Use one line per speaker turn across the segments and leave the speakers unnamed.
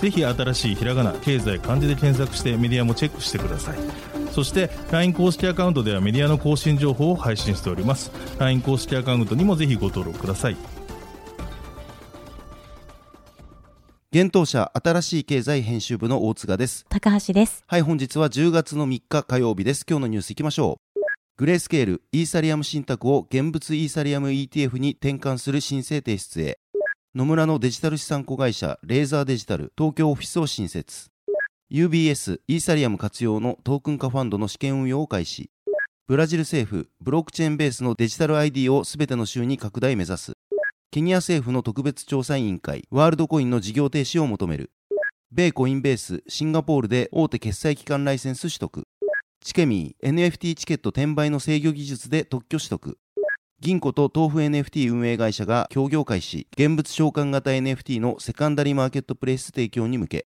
ぜひ新しいひらがな経済漢字で検索してメディアもチェックしてください。そして LINE 公式アカウントではメディアの更新情報を配信しております。LINE 公式アカウントにもぜひご登録ください。
現当社新しい経済編集部の大塚です。
高橋です。
はい本日は10月の3日火曜日です。今日のニュースいきましょう。グレースケールイーサリアム信託を現物イーサリアム ETF に転換する申請提出へ野村のデジタル資産子会社レーザーデジタル東京オフィスを新設。UBS イーサリアム活用のトークン化ファンドの試験運用を開始。ブラジル政府ブロックチェーンベースのデジタル ID をすべての州に拡大目指す。ケニア政府の特別調査委員会ワールドコインの事業停止を求める。米コインベースシンガポールで大手決済機関ライセンス取得。チケミー NFT チケット転売の制御技術で特許取得。銀行と豆腐 NFT 運営会社が協業開始。現物召喚型 NFT のセカンダリマーケットプレイス提供に向け。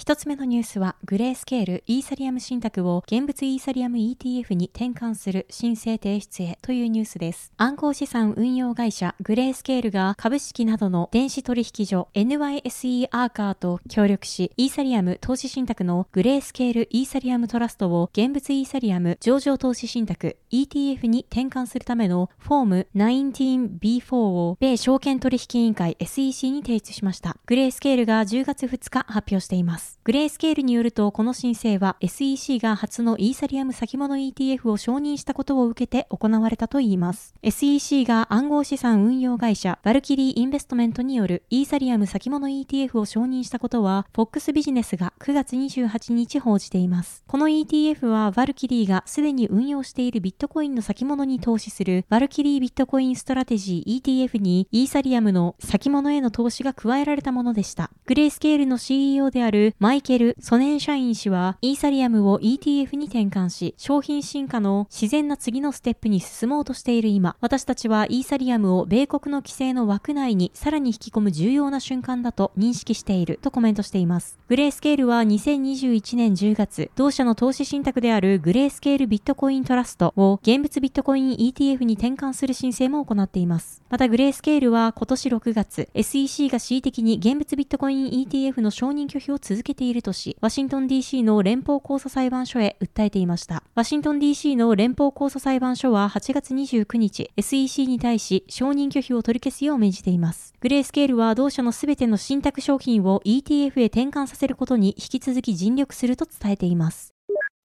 一つ目のニュースは、グレースケールイーサリアム信託を現物イーサリアム ETF に転換する申請提出へというニュースです。暗号資産運用会社グレースケールが株式などの電子取引所 NYSE アーカーと協力し、イーサリアム投資信託のグレースケールイーサリアムトラストを現物イーサリアム上場投資信託 ETF に転換するためのフォーム 19B4 を米証券取引委員会 SEC に提出しました。グレースケールが10月2日発表しています。グレースケールによると、この申請は SEC が初のイーサリアム先物 ETF を承認したことを受けて行われたといいます。SEC が暗号資産運用会社バルキリーインベストメントによるイーサリアム先物 ETF を承認したことは、FOX ビジネスが9月28日報じています。この ETF はバルキリーがすでに運用しているビットコインの先物に投資するバルキリービットコインストラテジー ETF にイーサリアムの先物への投資が加えられたものでした。グレースケールの CEO であるマイケル・ソネンシャイン氏は、イーサリアムを ETF に転換し、商品進化の自然な次のステップに進もうとしている今、私たちはイーサリアムを米国の規制の枠内にさらに引き込む重要な瞬間だと認識しているとコメントしています。グレースケールは2021年10月、同社の投資信託であるグレースケールビットコイントラストを現物ビットコイン ETF に転換する申請も行っています。またグレースケールは今年6月、SEC が恣意的に現物ビットコイン ETF の承認拒否を続けているとし、ワシントン DC の連邦控訴裁判所へ訴えていました。ワシントン DC の連邦控訴裁判所は8月29日、SEC に対し承認拒否を取り消すよう命じています。グレースケールは同社のすべての信託商品を ETF へ転換させることに引き続き尽力すると伝えています。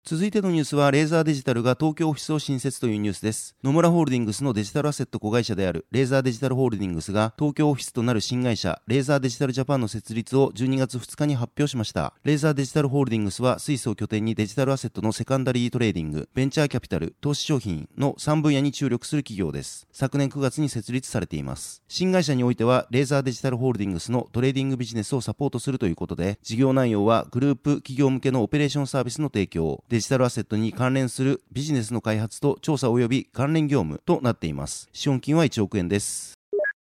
続いてのニュースは、 Laser Digital が東京オフィスを新設というニュースです。野村ホールディングスのデジタルアセット子会社である Laser Digital Holdings が東京オフィスとなる新会社、 Laser Digital Japan の設立を12月2日に発表しました。 Laser Digital Holdings はスイスを拠点にデジタルアセットのセカンダリートレーディング、ベンチャーキャピタル、投資商品の3分野に注力する企業です。昨年9月に設立されています。新会社においては、 Laser Digital Holdings のトレーディングビジネスをサポートするということで、事業内容はグループ企業向けのオペレーションサービスの提供、デジタルアセットに関連するビジネスの開発と調査及び関連業務となっています。資本金は1億円です。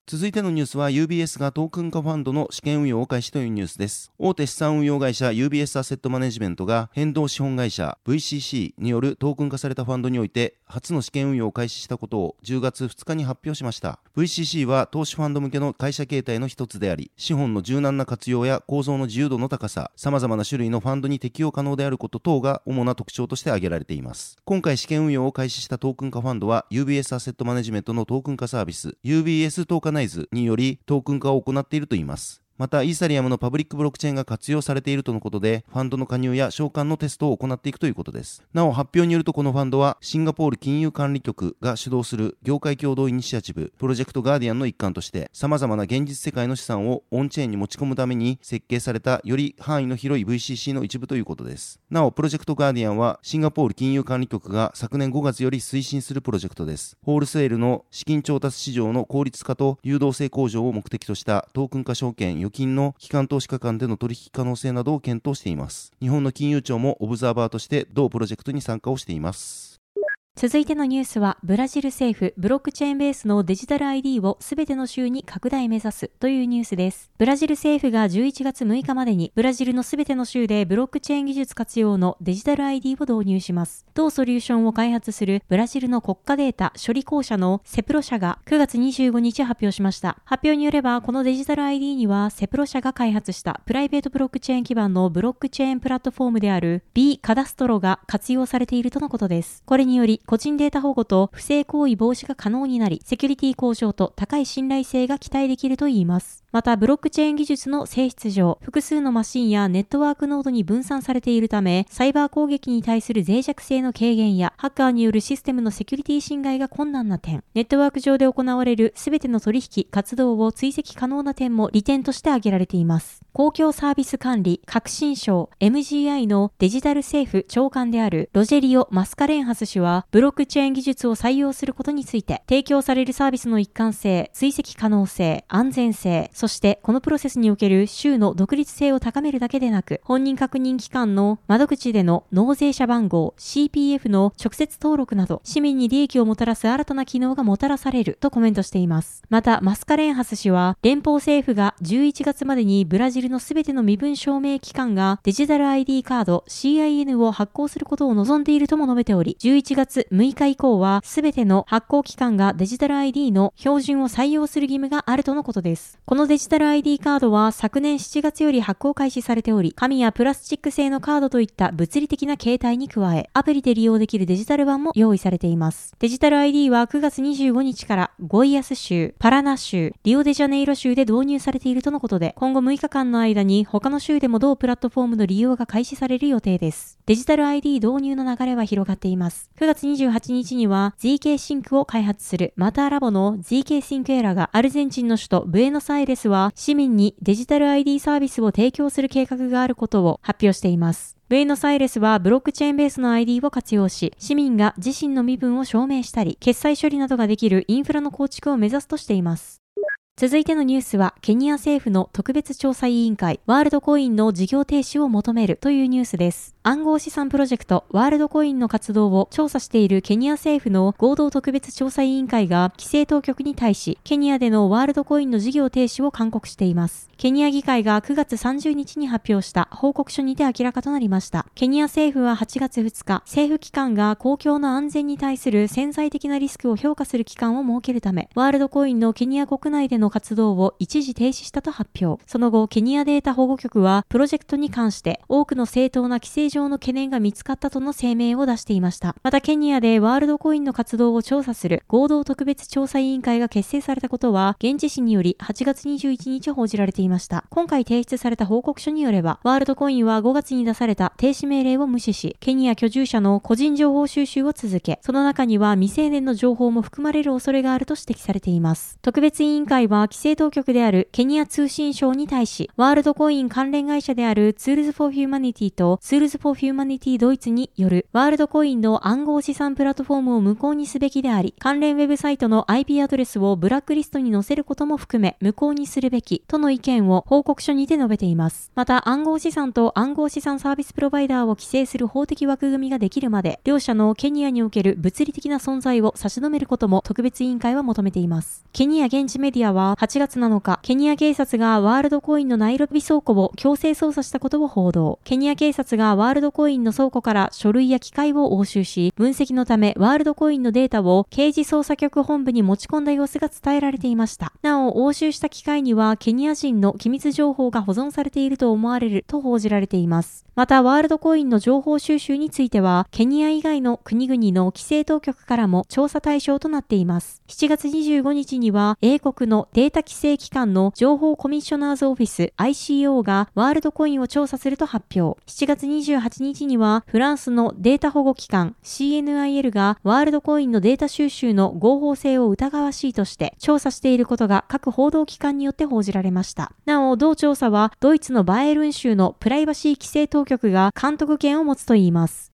続いてのニュースは UBS がトークン化ファンドの試験運用を開始というニュースです。大手資産運用会社 UBS アセットマネジメントが変動資本会社 VCC によるトークン化されたファンドにおいて初の試験運用を開始したことを10月2日に発表しました。VCC は投資ファンド向けの会社形態の一つであり、資本の柔軟な活用や構造の自由度の高さ、様々な種類のファンドに適用可能であること等が主な特徴として挙げられています。今回試験運用を開始したトークン化ファンドは UBS アセットマネジメントのトークン化サービス UBS トーカナイズによりトークン化を行っているといいます。また、イーサリアムのパブリックブロックチェーンが活用されているとのことで、ファンドの加入や償還のテストを行っていくということです。なお、発表によるとこのファンドは、シンガポール金融管理局が主導する業界共同イニシアチブ、プロジェクトガーディアンの一環として、様々な現実世界の資産をオンチェーンに持ち込むために設計されたより範囲の広い VCC の一部ということです。なお、プロジェクトガーディアンは、シンガポール金融管理局が昨年5月より推進するプロジェクトです。ホールセールの資金調達市場の効率化と流動性向上を目的としたトークン化証券預金の機関投資家間での取引可能性などを検討しています。日本の金融庁もオブザーバーとして同プロジェクトに参加をしています。
続いてのニュースは、ブラジル政府、ブロックチェーンベースのデジタル ID をすべての州に拡大目指すというニュースです。ブラジル政府が11月6日までに、ブラジルのすべての州でブロックチェーン技術活用のデジタル ID を導入します。同ソリューションを開発するブラジルの国家データ処理公社のセプロ社が9月25日発表しました。発表によれば、このデジタル ID には、セプロ社が開発したプライベートブロックチェーン基盤のブロックチェーンプラットフォームである B カダストロが活用されているとのことです。これにより、個人データ保護と不正行為防止が可能になり、セキュリティ向上と高い信頼性が期待できるといいます。また、ブロックチェーン技術の性質上、複数のマシンやネットワークノードに分散されているため、サイバー攻撃に対する脆弱性の軽減や、ハッカーによるシステムのセキュリティ侵害が困難な点、ネットワーク上で行われるすべての取引、活動を追跡可能な点も利点として挙げられています。公共サービス管理、革新省、MGI のデジタル政府長官であるロジェリオ・マスカレンハス氏は、ブロックチェーン技術を採用することについて、提供されるサービスの一貫性、追跡可能性、安全性、そしてこのプロセスにおける州の独立性を高めるだけでなく、本人確認機関の窓口での納税者番号 CPF の直接登録など、市民に利益をもたらす新たな機能がもたらされるとコメントしています。また、マスカレンハス氏は、連邦政府が11月までにブラジルのすべての身分証明機関がデジタル ID カード CIN を発行することを望んでいるとも述べており、11月6日以降はすべての発行機関がデジタル ID の標準を採用する義務があるとのことです。このデジタル ID カードは昨年7月より発行開始されており、紙やプラスチック製のカードといった物理的な形態に加え、アプリで利用できるデジタル版も用意されています。デジタル ID は9月25日からゴイアス州、パラナ州、リオデジャネイロ州で導入されているとのことで、今後6日間の間に他の州でも同プラットフォームの利用が開始される予定です。デジタル ID 導入の流れは広がっています。9月28日には ZK シンクを開発するマターラボの ZK シンクエラがアルゼンチンの首都ブエノスアイレスは市民にデジタル ID サービスを提供する計画があることを発表しています。ブエノスアイレスはブロックチェーンベースの ID を活用し、市民が自身の身分を証明したり、決済処理などができるインフラの構築を目指すとしています。続いてのニュースは、ケニア政府の特別調査委員会、ワールドコインの事業停止を求めるというニュースです。暗号資産プロジェクトワールドコインの活動を調査しているケニア政府の合同特別調査委員会が規制当局に対し、ケニアでのワールドコインの事業停止を勧告しています。ケニア議会が9月30日に発表した報告書にて明らかとなりました。ケニア政府は8月2日、政府機関が公共の安全に対する潜在的なリスクを評価する機関を設けるため、ワールドコインのケニア国内での活動を一時停止したと発表。その後、ケニアデータ保護局は、プロジェクトに関して多くの正当な規制上の懸念が見つかったとの声明を出していました。また、ケニアでワールドコインの活動を調査する合同特別調査委員会が結成されたことは、現地紙により8月21日報じられていました。今回提出された報告書によれば、ワールドコインは5月に出された停止命令を無視し、ケニア居住者の個人情報収集を続け、その中には未成年の情報も含まれる恐れがあると指摘されています。特別委員会は規制当局であるケニア通信省に対し、ワールドコイン関連会社である Tools for Humanity と Tools for Humanity ドイツによるワールドコインの暗号資産プラットフォームを無効にすべきであり、関連ウェブサイトの IP アドレスをブラックリストに載せることも含め無効にするべきとの意見を報告書にて述べています。また暗号資産と暗号資産サービスプロバイダーを規制する法的枠組みができるまで、両者のケニアにおける物理的な存在を差し止めることも特別委員会は求めています。ケニア現地メディアは8月7日、ケニア警察がワールドコインのナイロビ倉庫を強制捜査したことを報道。ケニア警察がワールドールドコインの倉庫から書類や機械を押収し、分析のためワールドコインのデータを刑事捜査局本部に持ち込んだ様子が伝えられていました。なお、押収した機械にはケニア人の機密情報が保存されていると思われると報じられています。また、ワールドコインの情報収集については、ケニア以外の国々の規制当局からも調査対象となっています。7月25日には、英国のデータ規制機関の情報コミッショナーズオフィス ICO がワールドコインを調査すると発表。7月28日には、フランスのデータ保護機関 CNIL がワールドコインのデータ収集の合法性を疑わしいとして調査していることが各報道機関によって報じられました。なお、同調査はドイツのバイエルン州のプライバシー規制当局局が監督権を持つといいます。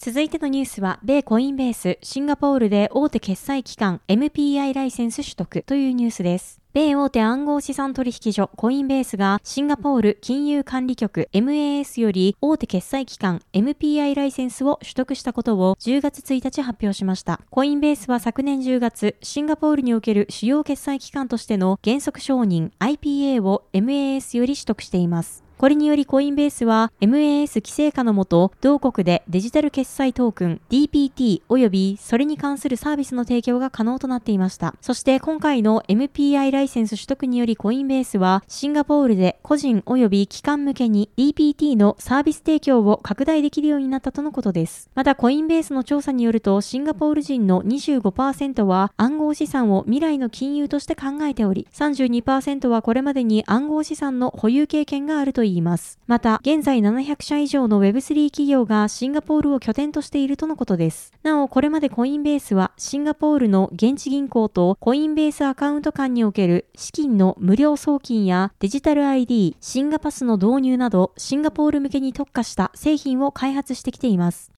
続いてのニュースは、米コインベース、シンガポールで大手決済機関 MPI ライセンス取得というニュースです。米大手暗号資産取引所コインベースがシンガポール金融管理局 MAS より大手決済機関 MPI ライセンスを取得したことを10月1日発表しました。コインベースは昨年10月、シンガポールにおける主要決済機関としての原則承認 IPA を MAS より取得しています。これによりコインベースは MAS 規制下のもと、同国でデジタル決済トークン DPT 及びそれに関するサービスの提供が可能となっていました。そして今回の MPI ライセンス取得によりコインベースはシンガポールで個人及び機関向けに DPT のサービス提供を拡大できるようになったとのことです。またコインベースの調査によるとシンガポール人の25%は暗号資産を未来の金融として考えており、32%はこれまでに暗号資産の保有経験があるといいます。また、現在700社以上の Web3 企業がシンガポールを拠点としているとのことです。なお、これまでコインベースはシンガポールの現地銀行とコインベースアカウント間における資金の無料送金やデジタル ID、シンガパスの導入などシンガポール向けに特化した製品を開発してきています。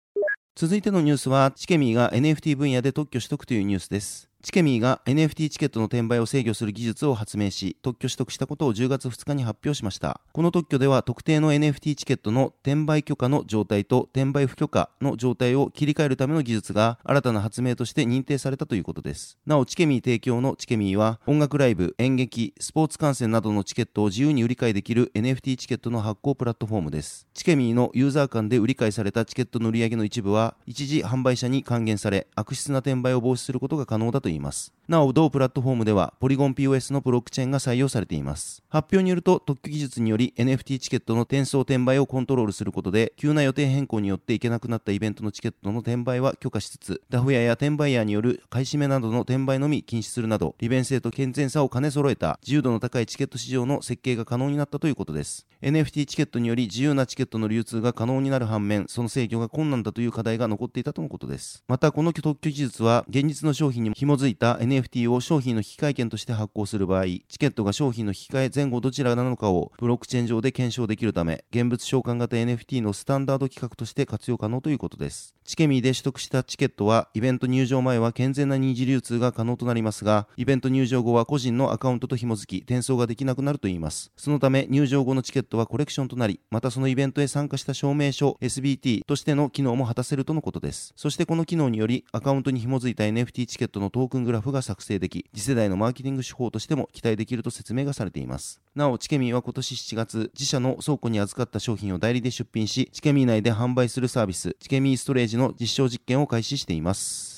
続いてのニュースは、チケミーが NFT 分野で特許取得というニュースです。チケミーが NFT チケットの転売を制御する技術を発明し、特許取得したことを10月2日に発表しました。この特許では特定の NFT チケットの転売許可の状態と転売不許可の状態を切り替えるための技術が新たな発明として認定されたということです。なお、チケミー提供のチケミーは音楽ライブ、演劇、スポーツ観戦などのチケットを自由に売り買いできる NFT チケットの発行プラットフォームです。チケミーのユーザー間で売り買いされたチケットの売り上げの一部は一時販売者に還元され、悪質な転売を防止することが可能だといいます。なお、同プラットフォームでは、ポリゴン POS のブロックチェーンが採用されています。発表によると、特許技術により NFT チケットの転送転売をコントロールすることで、急な予定変更によっていけなくなったイベントのチケットの転売は許可しつつ、ダフ屋や転売ヤーによる買い占めなどの転売のみ禁止するなど、利便性と健全さを兼ね揃えた自由度の高いチケット市場の設計が可能になったということです。NFT チケットにより自由なチケットの流通が可能になる反面、その制御が困難だという課題が残っていたとのことです。また、この特許技術は、現実の商品にも紐づいた NFT NFT を商品の引換券として発行する場合、チケットが商品の引換前後どちらなのかをブロックチェーン上で検証できるため、現物召喚型 NFT のスタンダード規格として活用可能ということです。チケミーで取得したチケットは、イベント入場前は健全な二次流通が可能となりますが、イベント入場後は個人のアカウントと紐づき、転送ができなくなるといいます。そのため、入場後のチケットはコレクションとなり、またそのイベントへ参加した証明書 SBT としての機能も果たせるとのことです。そしてこの機能により、アカウントに紐づいた NFT チケットのトークングラフが作成でき、次世代のマーケティング手法としても期待できると説明がされています。なお、チケミーは今年7月、自社の倉庫に預かった商品を代理で出品し、チケミー内で販売するサービス、チケミーストレージの実証実験を開始しています。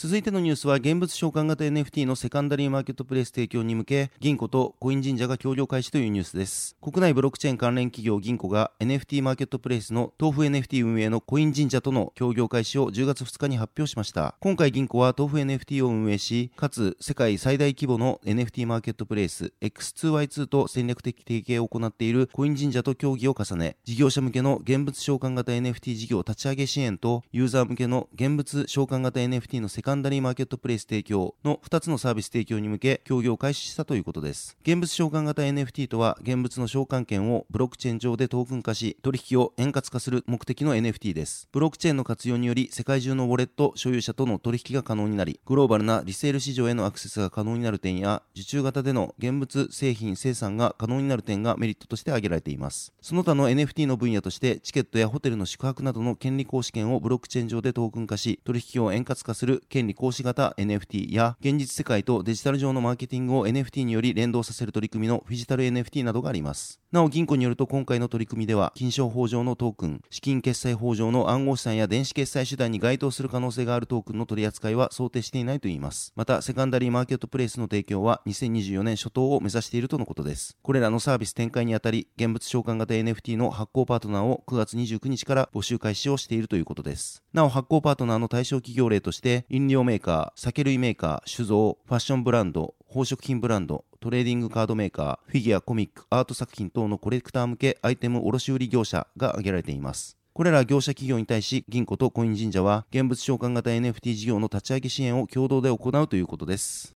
続いてのニュースは現物召喚型 NFT のセカンダリーマーケットプレイス提供に向け銀行とコイン神社が協業開始というニュースです。国内ブロックチェーン関連企業銀行が NFT マーケットプレイスの豆腐 NFT 運営のコイン神社との協業開始を10月2日に発表しました。今回銀行は豆腐 NFT を運営しかつ世界最大規模の NFT マーケットプレイス X2Y2 と戦略的提携を行っているコイン神社と協議を重ね事業者向けの現物召喚型 NFT 事業立ち上げ支援とユーザー向けの現物召喚型 NFT のセカンダリーカンダリーマーケットプレイス提供の2つのサービス提供に向け協業を開始したということです。現物召喚型 NFT とは現物の召喚権をブロックチェーン上でトークン化し取引を円滑化する目的の NFT です。ブロックチェーンの活用により世界中のウォレット所有者との取引が可能になりグローバルなリセール市場へのアクセスが可能になる点や受注型での現物製品生産が可能になる点がメリットとして挙げられています。その他の NFT の分野としてチケットやホテルの宿泊などの権利行使権をブロックチェーン上でトークン化し取引を円滑化する権利行使型 NFT や現実世界とデジタル上のマーケティングを NFT により連動させる取り組みのフィジタル NFT などがあります。なお銀行によると今回の取り組みでは金賞法上のトークン、資金決済法上の暗号資産や電子決済手段に該当する可能性があるトークンの取り扱いは想定していないといいます。また、セカンダリーマーケットプレイスの提供は2024年初頭を目指しているとのことです。これらのサービス展開にあたり、現物召喚型 NFT の発行パートナーを9月29日から募集開始をしているということです。なお、発行パートナーの対象企業例として、飲料メーカー、酒類メーカー、酒造、ファッションブランド、宝飾品ブランド、トレーディングカードメーカー、フィギュア、コミック、アート作品等のコレクター向けアイテム卸売業者が挙げられています。これら業者企業に対し、銀行とコイン神社は、現物召喚型 NFT 事業の立ち上げ支援を共同で行うということです。